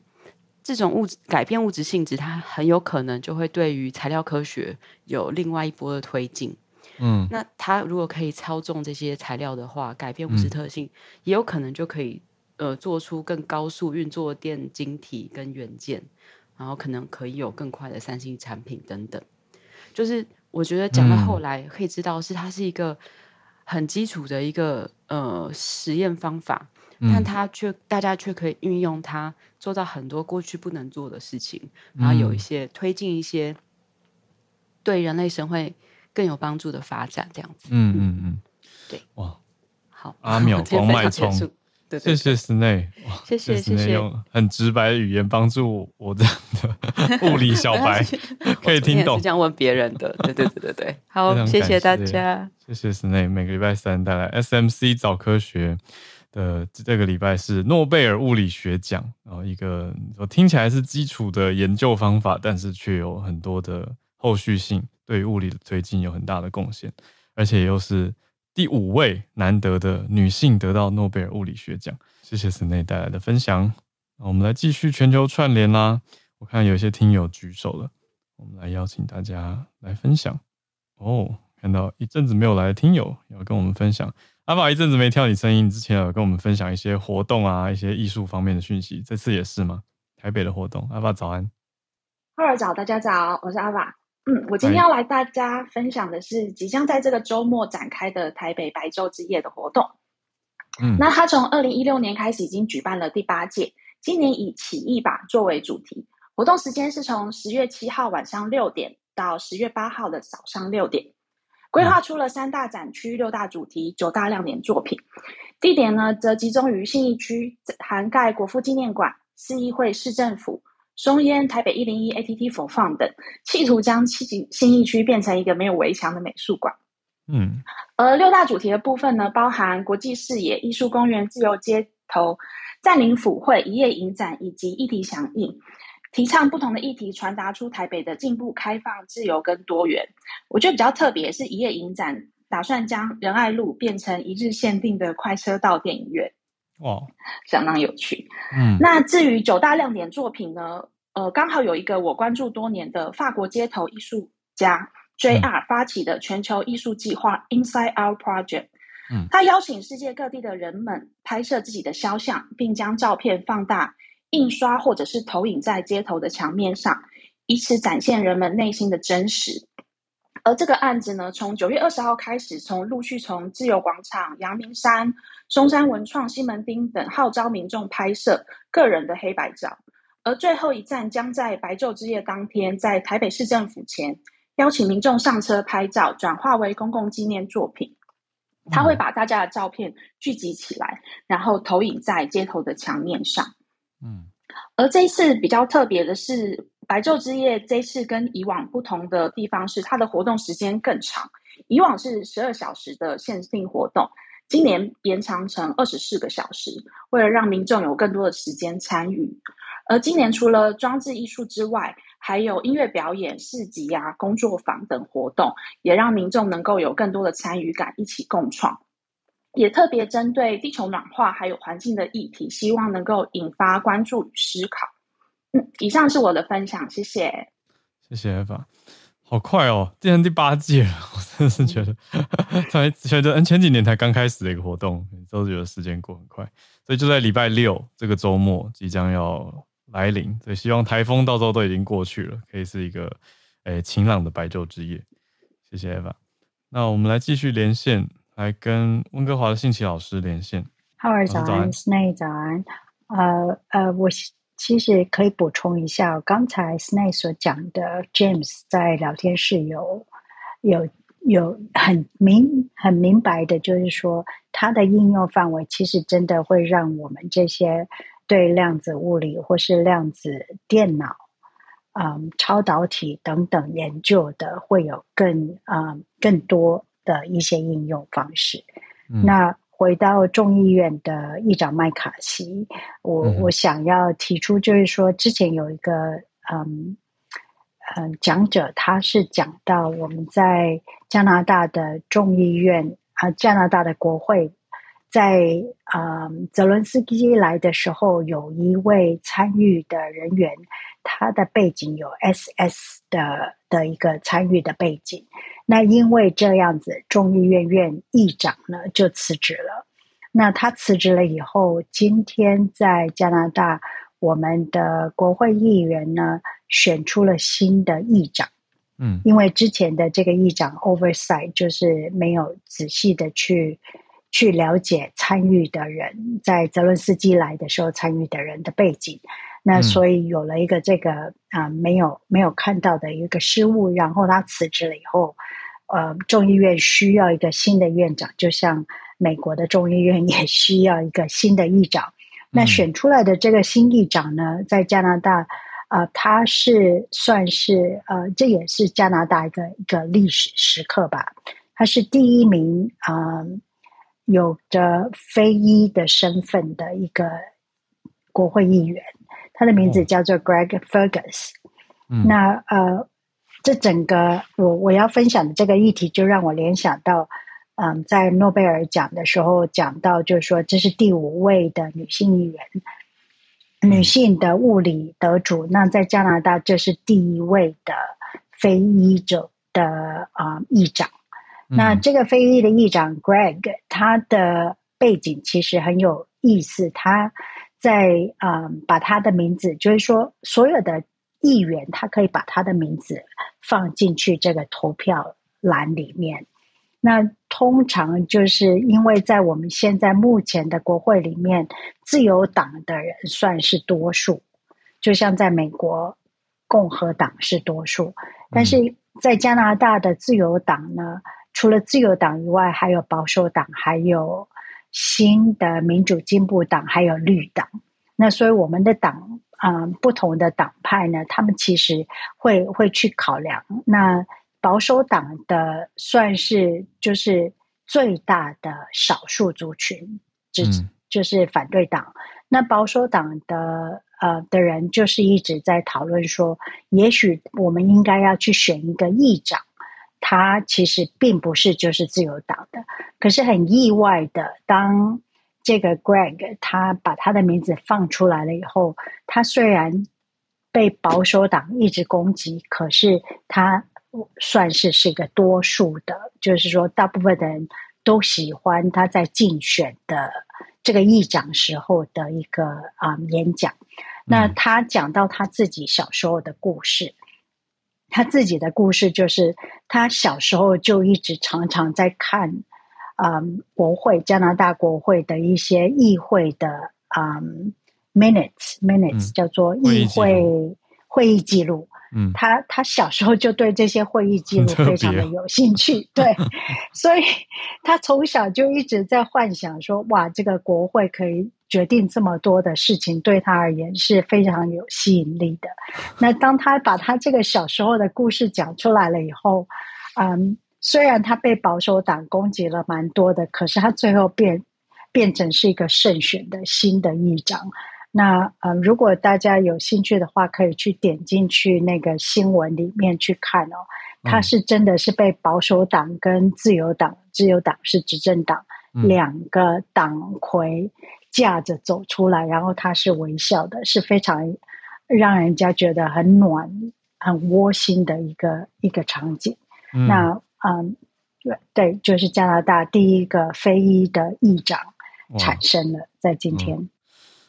这种物质改变物质性质，它很有可能就会对于材料科学有另外一波的推进。嗯，那它如果可以操纵这些材料的话，改变物质特性，嗯、也有可能就可以呃做出更高速运作的电晶体跟元件。然后可能可以有更快的三星产品等等，就是我觉得讲到后来可以知道，是它是一个很基础的一个呃实验方法，但它却大家却可以运用它做到很多过去不能做的事情，然后有一些推进一些对人类社会更有帮助的发展，这样子。嗯嗯嗯，对，哇，好，阿秒光脉冲。对对对，谢谢 Snae，谢谢谢谢，用很直白的语言帮助我这样的 物理小白 可以听懂。是这样问别人的，对对对对对，好，谢谢大家，谢谢 Snae。每个礼拜三带来 SMC 早科学的这个礼拜是诺贝尔物理学奖，然后一个我听起来是基础的研究方法，但是却有很多的后续性，对于物理的推进有很大的贡献，而且又是。第五位难得的女性得到诺贝尔物理学奖，谢谢 Snae 带来的分享。我们来继续全球串联啦。我看有些听友举手了，我们来邀请大家来分享。哦，看到一阵子没有来的听友要跟我们分享。阿爸一阵子没听你声音，之前有跟我们分享一些活动啊，一些艺术方面的讯息，这次也是吗？台北的活动，阿爸早安。哈喽早，大家早，我是阿爸。嗯，我今天要来大家分享的是即将在这个周末展开的台北白昼之夜的活动。嗯，那它从二零一六年开始已经举办了第八届，今年以起义吧作为主题，活动时间是从十月七号晚上六点到十月八号的早上六点，规划出了三大展区、六大主题、九大亮点作品，地点呢则集中于信义区，涵盖国父纪念馆、市议会、市政府。松烟、台北一零一 ATT For Fun 等，企图将七景新义区变成一个没有围墙的美术馆。嗯，而六大主题的部分呢，包含国际视野、艺术公园、自由街头、占领府会、一夜影展以及议题响应，提倡不同的议题，传达出台北的进步、开放、自由跟多元。我觉得比较特别是一夜影展，打算将仁爱路变成一日限定的快车道电影院。哇，相当有趣。嗯，那至于九大亮点作品呢？呃，刚好有一个我关注多年的法国街头艺术家 JR 发起的全球艺术计划 Inside Out Project。嗯，他邀请世界各地的人们拍摄自己的肖像，并将照片放大、印刷或者是投影在街头的墙面上，以此展现人们内心的真实。而这个案子呢，从九月二十号开始，从陆续从自由广场、阳明山、松山文创、西门町等号召民众拍摄个人的黑白照，而最后一站将在白昼之夜当天，在台北市政府前邀请民众上车拍照，转化为公共纪念作品。他会把大家的照片聚集起来，然后投影在街头的墙面上。嗯，而这一次比较特别的是。白昼之夜这次跟以往不同的地方是，它的活动时间更长。以往是十二小时的限定活动，今年延长成二十四个小时，为了让民众有更多的时间参与。而今年除了装置艺术之外，还有音乐表演、市集啊、工作坊等活动，也让民众能够有更多的参与感，一起共创。也特别针对地球暖化还有环境的议题，希望能够引发关注与思考。以上是我的分享，谢谢。谢谢 Eva。好快哦，变成第八季了，我真的是觉得，才觉得，嗯，前几年才刚开始的一个活动，都觉得时间过很快，所以就在礼拜六这个周末即将要来临，所以希望台风到时候都已经过去了，可以是一个诶、欸、晴朗的白昼之夜。谢谢 Eva，那我们来继续连线，来跟温哥华的信琪老师连线。浩尔早安，Snay 早安，呃呃，我。其实可以补充一下，刚才 Snay 所讲的 James 在聊天室有有有很明很明白的，就是说它的应用范围其实真的会让我们这些对量子物理或是量子电脑、嗯超导体等等研究的，会有更嗯更多的一些应用方式。嗯、那。回到众议院的议长麦卡锡，我我想要提出，就是说，之前有一个嗯嗯讲者，他是讲到我们在加拿大的众议院啊，加拿大的国会，在嗯泽伦斯基来的时候，有一位参与的人员，他的背景有 SS 的的一个参与的背景。那因为这样子，众议院院议长呢就辞职了。那他辞职了以后，今天在加拿大，我们的国会议员呢选出了新的议长。嗯，因为之前的这个议长 oversight 就是没有仔细的去去了解参与的人，在泽伦斯基来的时候参与的人的背景。那所以有了一个这个啊、没有没有看到的一个失误，然后他辞职了以后，呃，众议院需要一个新的院长，就像美国的众议院 也需要一个新的议长。那选出来的这个新议长呢，在加拿大，呃，他是算是呃，这也是加拿大一个一个历史时刻吧。他是第一名啊、呃，有着非裔的身份的一个国会议员。他的名字叫做 Greg Fergus。嗯、那呃，这整个我我要分享的这个议题，就让我联想到，嗯，在诺贝尔奖的时候讲到，就是说这是第五位的女性议员，女性的物理得主。那在加拿大，这是第一位的非裔者的啊、嗯、议长。那这个非裔的议长 Greg，他的背景其实很有意思，他。在嗯，把他的名字，就是说，所有的议员，他可以把他的名字放进去这个投票栏里面。那通常就是因为在我们现在目前的国会里面，自由党的人算是多数，就像在美国，共和党是多数，但是在加拿大的自由党呢，除了自由党以外，还有保守党，还有。新的民主进步党还有绿党，那所以我们的党啊、呃，不同的党派呢，他们其实会会去考量。那保守党的算是就是最大的少数族群，就就是反对党。嗯、那保守党的呃的人就是一直在讨论说，也许我们应该要去选一个议长。他其实并不是就是自由党的，可是很意外的，当这个 Greg 他把他的名字放出来了以后，他虽然被保守党一直攻击，可是他算是是一个多数的，就是说大部分的人都喜欢他在竞选的这个议长时候的一个啊、嗯、演讲。那他讲到他自己小时候的故事。他自己的故事就是，他小时候就一直常常在看，嗯，国会加拿大国会的一些议会的，嗯，minutes minutes、嗯、叫做议会会议记录。嗯，他他小时候就对这些会议记录非常的有兴趣，对，所以他从小就一直在幻想说，哇，这个国会可以决定这么多的事情，对他而言是非常有吸引力的。那当他把他这个小时候的故事讲出来了以后，嗯，虽然他被保守党攻击了蛮多的，可是他最后变变成是一个胜选的新的议长。那呃，如果大家有兴趣的话，可以去点进去那个新闻里面去看哦。他是真的是被保守党跟自由党，自由党是执政党，嗯、两个党魁架着走出来，然后他是微笑的，是非常让人家觉得很暖很窝心的一个一个场景。嗯那嗯，对对，就是加拿大第一个非裔的议长产生了，在今天。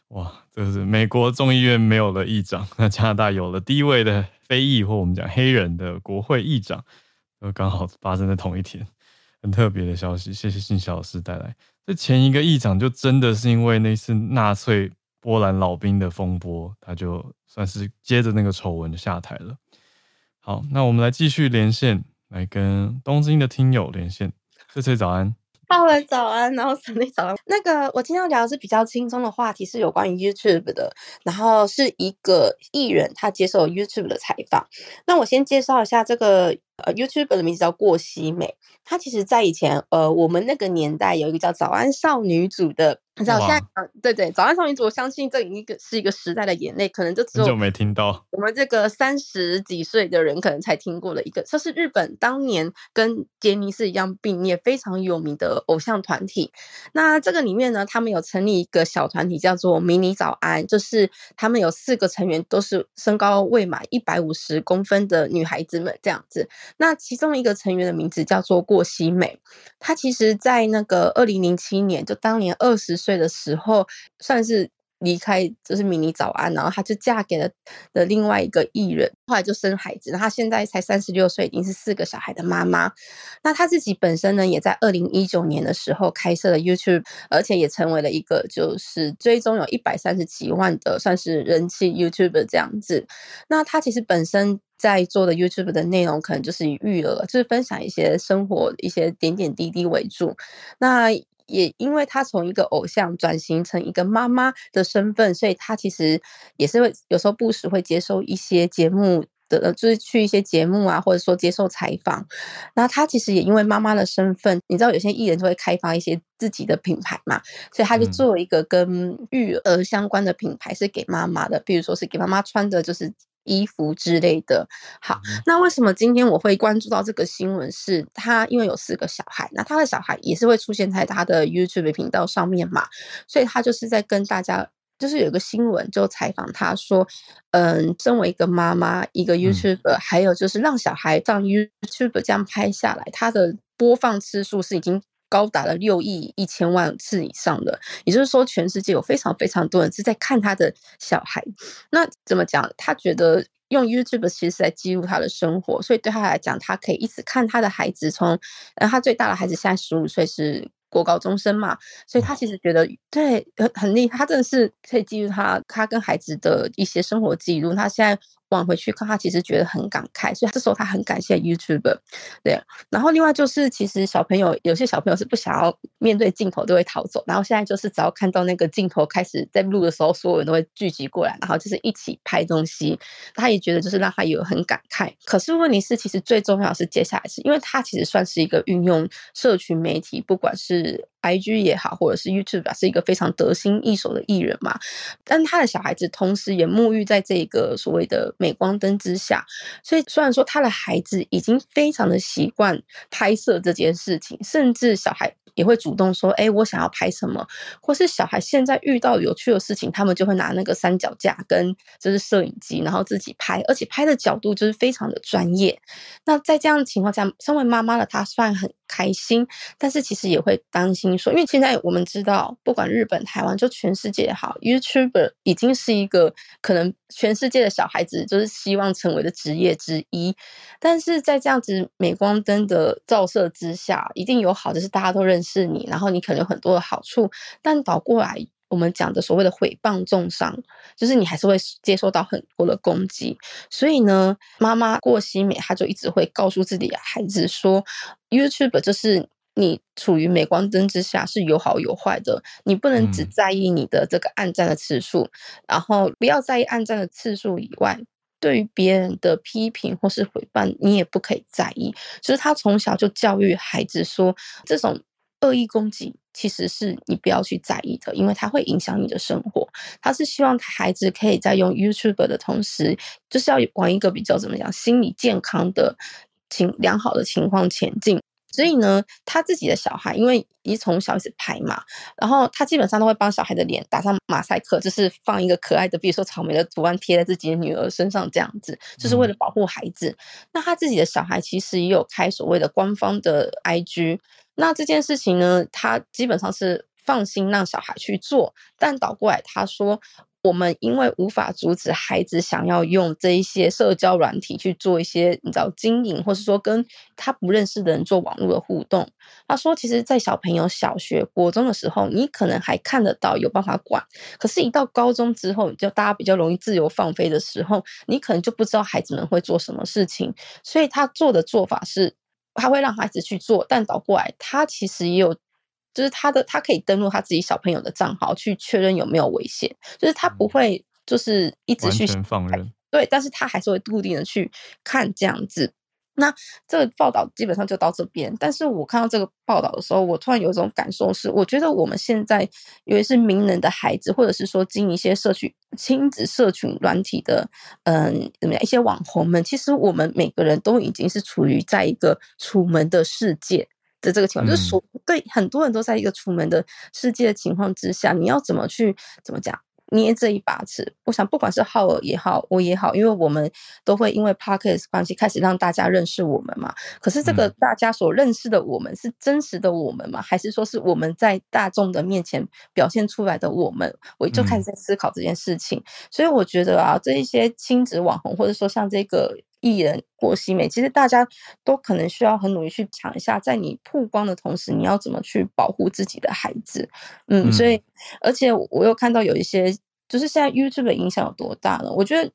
哇，这是美国众议院没有了议长，那加拿大有了第一位的非裔或我们讲黑人的国会议长，都刚好发生在同一天，很特别的消息。谢谢信小老师带来。这前一个议长就真的是因为那次纳粹波兰老兵的风波，他就算是接着那个丑闻就下台了。好，那我们来继续连线，来跟东京的听友连线。翠翠早安。哈喽，早安，然后沈丽早安。那个，我今天要聊的是比较轻松的话题，是有关于 YouTube 的。然后是一个艺人，他接受 YouTube 的采访。那我先介绍一下这个呃 YouTuber 的名字叫过西美。它其实在以前呃我们那个年代有一个叫早安少女组的。你知道现在，嗯，对对，早安少女组，我相信这一个是一个时代的眼泪，可能就只有没听到。我们这个三十几岁的人可能才听过了一个，这是日本当年跟杰尼斯一样并列非常有名的偶像团体。那这个里面呢，他们有成立一个小团体，叫做迷你早安，就是他们有四个成员都是身高未满一百五十公分的女孩子们这样子。那其中一个成员的名字叫做过西美，她其实在那个二零零七年，就当年二十。岁的时候，算是离开，就是迷你早安，然后她就嫁给了的另外一个艺人，后来就生孩子，她现在才三十六岁，已经是四个小孩的妈妈。那她自己本身呢，也在二零一九年的时候开设了 YouTube，而且也成为了一个就是追踪有一百三十几万的算是人气 YouTuber 这样子。那她其实本身在做的 YouTube 的内容，可能就是以育儿，就是分享一些生活一些点点滴滴为主。那也因为她从一个偶像转型成一个妈妈的身份，所以她其实也是会有时候不时会接受一些节目的，就是去一些节目啊，或者说接受采访。那她其实也因为妈妈的身份，你知道有些艺人就会开发一些自己的品牌嘛，所以她就做了一个跟育儿相关的品牌，是给妈妈的，比如说是给妈妈穿的，就是。衣服之类的。好，那为什么今天我会关注到这个新闻？是他因为有四个小孩，那他的小孩也是会出现在他的 YouTube 频道上面嘛，所以他就是在跟大家，就是有一个新闻就采访他说，嗯，身为一个妈妈，一个 YouTuber，还有就是让小孩上 YouTube 这样拍下来，他的播放次数是已经。高达了六亿一千万次以上的，也就是说，全世界有非常非常多人是在看他的小孩。那怎么讲？他觉得用 YouTube 其实是在记录他的生活，所以对他来讲，他可以一直看他的孩子从，呃，他最大的孩子现在十五岁，是国高中生嘛，所以他其实觉得对很很厉害，他真的是可以记录他他跟孩子的一些生活记录。他现在。往回去看，他其实觉得很感慨，所以这时候他很感谢 YouTube。对，然后另外就是，其实小朋友有些小朋友是不想要面对镜头，都会逃走。然后现在就是，只要看到那个镜头开始在录的时候，所有人都会聚集过来，然后就是一起拍东西。他也觉得就是让他有很感慨。可是问题是，其实最重要是接下来是，因为他其实算是一个运用社群媒体，不管是。IG 也好，或者是 YouTube 啊，是一个非常得心应手的艺人嘛。但他的小孩子同时也沐浴在这个所谓的镁光灯之下，所以虽然说他的孩子已经非常的习惯拍摄这件事情，甚至小孩。也会主动说：“哎，我想要拍什么？”或是小孩现在遇到有趣的事情，他们就会拿那个三脚架跟就是摄影机，然后自己拍，而且拍的角度就是非常的专业。那在这样的情况下，身为妈妈的她算很开心，但是其实也会担心说，因为现在我们知道，不管日本、台湾，就全世界也好，YouTuber 已经是一个可能全世界的小孩子就是希望成为的职业之一。但是在这样子镁光灯的照射之下，一定有好就是大家都认识。你，然后你可能有很多的好处，但倒过来，我们讲的所谓的毁谤重伤，就是你还是会接受到很多的攻击。所以呢，妈妈过西美，她就一直会告诉自己的孩子说，YouTube 就是你处于镁光灯之下是有好有坏的，你不能只在意你的这个暗赞的次数，嗯、然后不要在意暗赞的次数以外。对于别人的批评或是诽谤，你也不可以在意。就是他从小就教育孩子说，这种。恶意攻击其实是你不要去在意的，因为它会影响你的生活。他是希望孩子可以在用 YouTube 的同时，就是要往一个比较怎么讲，心理健康的情良好的情况前进。所以呢，他自己的小孩，因为一从小一直拍嘛，然后他基本上都会帮小孩的脸打上马赛克，就是放一个可爱的，比如说草莓的图案贴在自己的女儿身上，这样子，就是为了保护孩子。嗯、那他自己的小孩其实也有开所谓的官方的 IG，那这件事情呢，他基本上是放心让小孩去做，但倒过来他说。我们因为无法阻止孩子想要用这一些社交软体去做一些你知道经营，或是说跟他不认识的人做网络的互动。他说，其实，在小朋友小学、国中的时候，你可能还看得到有办法管，可是，一到高中之后，就大家比较容易自由放飞的时候，你可能就不知道孩子们会做什么事情。所以他做的做法是，他会让孩子去做，但倒过来，他其实也有。就是他的，他可以登录他自己小朋友的账号去确认有没有危险。就是他不会，就是一直去放任，对，但是他还是会固定的去看这样子。那这个报道基本上就到这边。但是我看到这个报道的时候，我突然有一种感受是，我觉得我们现在尤其是名人的孩子，或者是说经营一些社群亲子社群软体的，嗯，怎么样一些网红们，其实我们每个人都已经是处于在一个楚门的世界。的这个情况，就是说，对很多人都在一个楚门的世界的情况之下，你要怎么去怎么讲捏这一把尺？我想，不管是浩尔也好，我也好，因为我们都会因为 Podcast 关系开始让大家认识我们嘛。可是，这个大家所认识的我们是真实的我们吗？还是说是我们在大众的面前表现出来的我们？我就开始在思考这件事情。所以，我觉得啊，这一些亲子网红，或者说像这个。艺人郭西美，其实大家都可能需要很努力去想一下，在你曝光的同时，你要怎么去保护自己的孩子。嗯，所以，而且我又看到有一些，就是现在 YouTube 的影响有多大呢？我觉得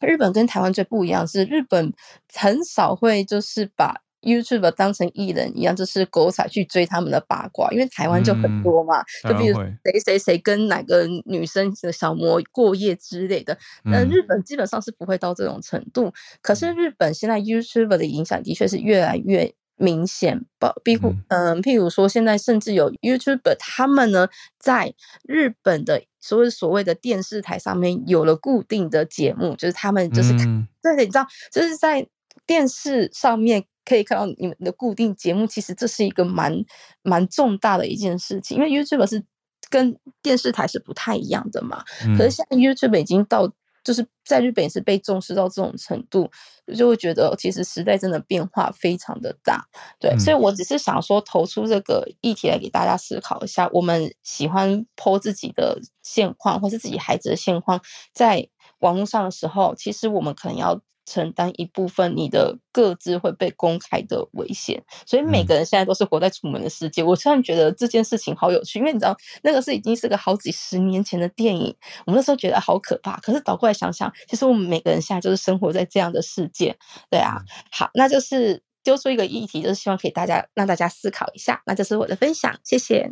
日本跟台湾最不一样是，日本很少会就是把。YouTube 当成艺人一样，就是狗仔去追他们的八卦，因为台湾就很多嘛，嗯、就比如谁谁谁跟哪个女生的小模过夜之类的。那、嗯、日本基本上是不会到这种程度，可是日本现在 YouTube 的影响的确是越来越明显。比如，嗯、呃，譬如说现在甚至有 YouTuber 他们呢，在日本的所谓所谓的电视台上面有了固定的节目，就是他们就是、嗯、对，你知道，就是在电视上面。可以看到你们的固定节目，其实这是一个蛮蛮重大的一件事情，因为 YouTube 是跟电视台是不太一样的嘛。嗯、可是现在 YouTube 已经到，就是在日本也是被重视到这种程度，就会觉得其实时代真的变化非常的大。对，嗯、所以我只是想说投出这个议题来给大家思考一下，我们喜欢 po 自己的现况，或是自己孩子的现况，在网络上的时候，其实我们可能要。承担一部分你的各自会被公开的危险，所以每个人现在都是活在楚门的世界。嗯、我突然觉得这件事情好有趣，因为你知道那个是已经是个好几十年前的电影，我们那时候觉得好可怕。可是倒过来想想，其实我们每个人现在就是生活在这样的世界，对啊。嗯、好，那就是丢出一个议题，就是希望可以大家让大家思考一下。那这是我的分享，谢谢，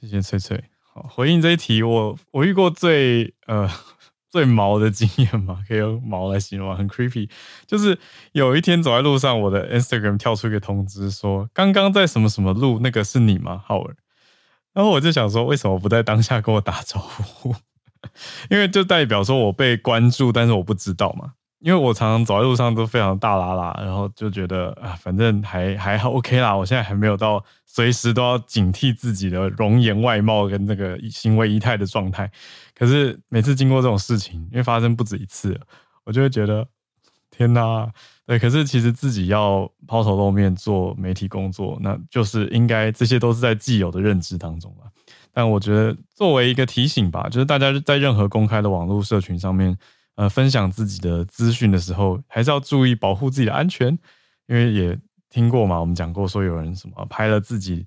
谢谢翠翠。好，回应这一题，我我遇过最呃。最毛的经验嘛，可以用毛来形容，很 creepy。就是有一天走在路上，我的 Instagram 跳出一个通知，说刚刚在什么什么路，那个是你吗，浩尔？然后我就想说，为什么不在当下跟我打招呼？因为就代表说我被关注，但是我不知道嘛。因为我常常走在路上都非常大喇喇，然后就觉得啊，反正还还好 OK 啦。我现在还没有到随时都要警惕自己的容颜外貌跟那个行为仪态的状态。可是每次经过这种事情，因为发生不止一次，我就会觉得天哪，对。可是其实自己要抛头露面做媒体工作，那就是应该这些都是在既有的认知当中了。但我觉得作为一个提醒吧，就是大家在任何公开的网络社群上面。呃，分享自己的资讯的时候，还是要注意保护自己的安全，因为也听过嘛，我们讲过说有人什么拍了自己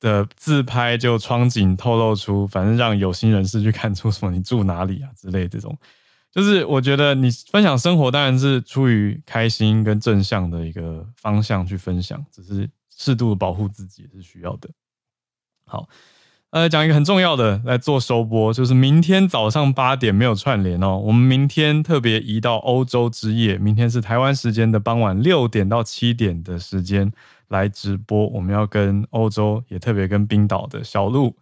的自拍，就窗景透露出，反正让有心人士去看出什么你住哪里啊之类这种，就是我觉得你分享生活当然是出于开心跟正向的一个方向去分享，只是适度的保护自己也是需要的。好。呃，讲一个很重要的来做收播，就是明天早上八点没有串联哦。我们明天特别移到欧洲之夜，明天是台湾时间的傍晚六点到七点的时间来直播。我们要跟欧洲，也特别跟冰岛的小鹿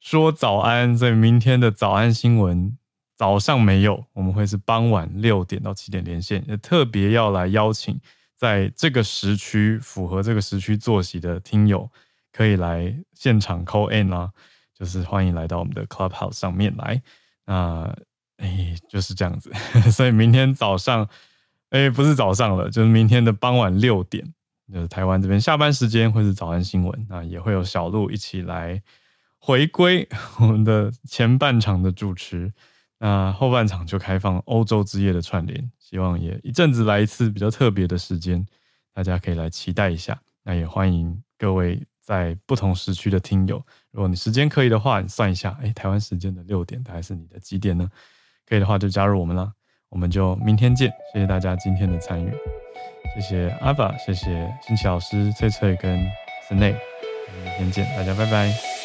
说早安。所以明天的早安新闻早上没有，我们会是傍晚六点到七点连线，也特别要来邀请在这个时区符合这个时区作息的听友，可以来现场 call in 啦、啊，就是欢迎来到我们的 Clubhouse 上面来。那哎，就是这样子，所以明天早上，哎，不是早上了，就是明天的傍晚六点，就是台湾这边下班时间会是早安新闻，那也会有小鹿一起来回归 我们的前半场的主持，那后半场就开放欧洲之夜的串联，希望也一阵子来一次比较特别的时间，大家可以来期待一下。那也欢迎各位在不同时区的听友，如果你时间可以的话，你算一下，哎，台湾时间的六点，大概是你的几点呢？可以的话就加入我们啦，我们就明天见。谢谢大家今天的参与，谢谢阿爸，谢谢新奇老师、翠翠跟 Snae，明天见，大家拜拜。